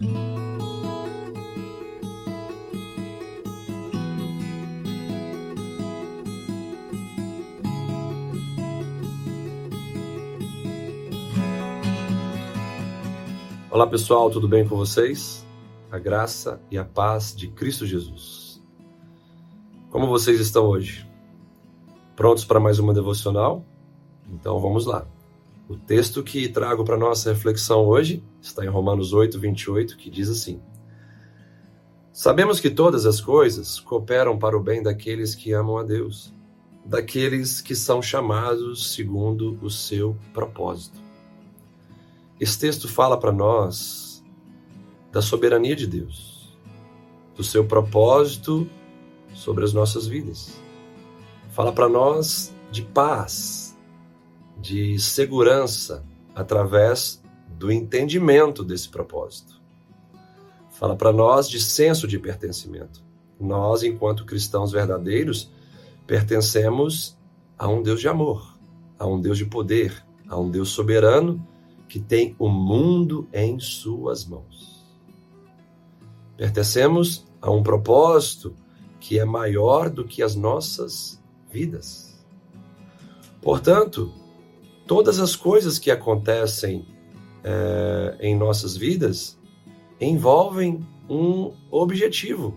Olá pessoal, tudo bem com vocês? A graça e a paz de Cristo Jesus. Como vocês estão hoje? Prontos para mais uma devocional? Então vamos lá. O texto que trago para nossa reflexão hoje está em Romanos 8, 28, que diz assim: Sabemos que todas as coisas cooperam para o bem daqueles que amam a Deus, daqueles que são chamados segundo o seu propósito. Esse texto fala para nós da soberania de Deus, do seu propósito sobre as nossas vidas. Fala para nós de paz, de segurança através do entendimento desse propósito. Fala para nós de senso de pertencimento. Nós, enquanto cristãos verdadeiros, pertencemos a um Deus de amor, a um Deus de poder, a um Deus soberano que tem o mundo em suas mãos. Pertencemos a um propósito que é maior do que as nossas vidas. Portanto, todas as coisas que acontecem é, em nossas vidas envolvem um objetivo.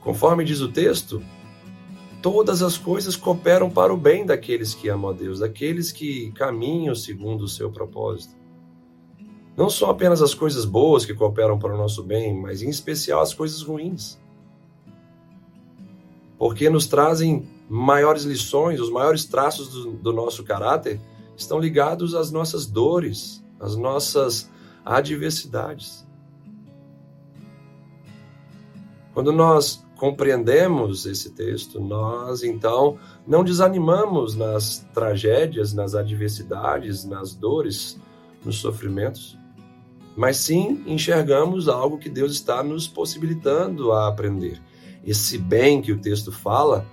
Conforme diz o texto, todas as coisas cooperam para o bem daqueles que amam a Deus, daqueles que caminham segundo o seu propósito. Não são apenas as coisas boas que cooperam para o nosso bem, mas em especial as coisas ruins. Porque nos trazem maiores lições, os maiores traços do, do nosso caráter estão ligados às nossas dores, às nossas adversidades. Quando nós compreendemos esse texto, nós então não desanimamos nas tragédias, nas adversidades, nas dores, nos sofrimentos, mas sim enxergamos algo que Deus está nos possibilitando a aprender. Esse bem que o texto fala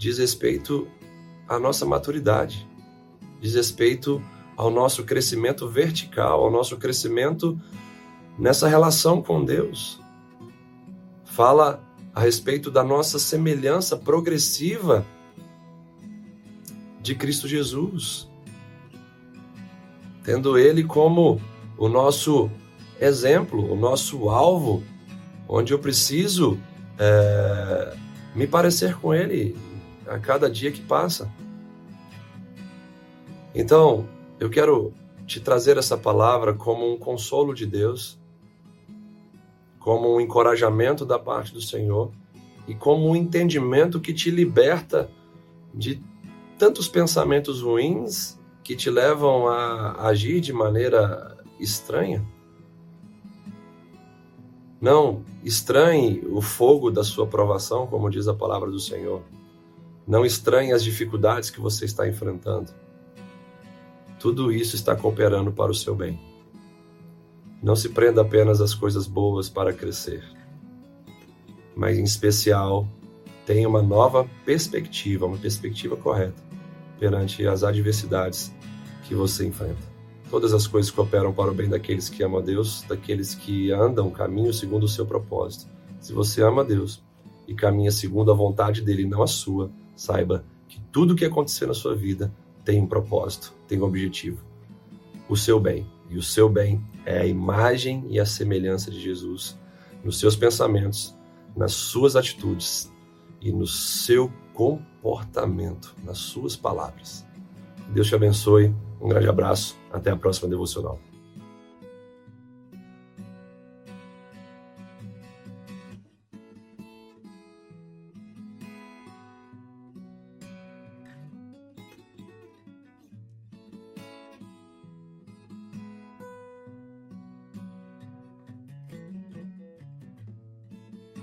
diz respeito à nossa maturidade, diz respeito ao nosso crescimento vertical, ao nosso crescimento nessa relação com Deus. Fala a respeito da nossa semelhança progressiva de Cristo Jesus, tendo Ele como o nosso exemplo, o nosso alvo, onde eu preciso é, me parecer com Ele a cada dia que passa. Então, eu quero te trazer essa palavra como um consolo de Deus como um encorajamento da parte do Senhor e como um entendimento que te liberta de tantos pensamentos ruins que te levam a agir de maneira estranha. Não estranhe o fogo da sua provação, como diz a palavra do Senhor. Não estranhe as dificuldades que você está enfrentando. Tudo isso está cooperando para o seu bem. Não se prenda apenas às coisas boas para crescer, mas em especial tenha uma nova perspectiva, uma perspectiva correta perante as adversidades que você enfrenta. Todas as coisas cooperam para o bem daqueles que amam a Deus, daqueles que andam o caminho segundo o seu propósito. Se você ama a Deus e caminha segundo a vontade dele, não a sua, saiba que tudo o que acontecer na sua vida tem um propósito, tem um objetivo. O seu bem. E o seu bem é a imagem e a semelhança de Jesus nos seus pensamentos, nas suas atitudes e no seu comportamento, nas suas palavras. Deus te abençoe. Um grande abraço. Até a próxima devocional.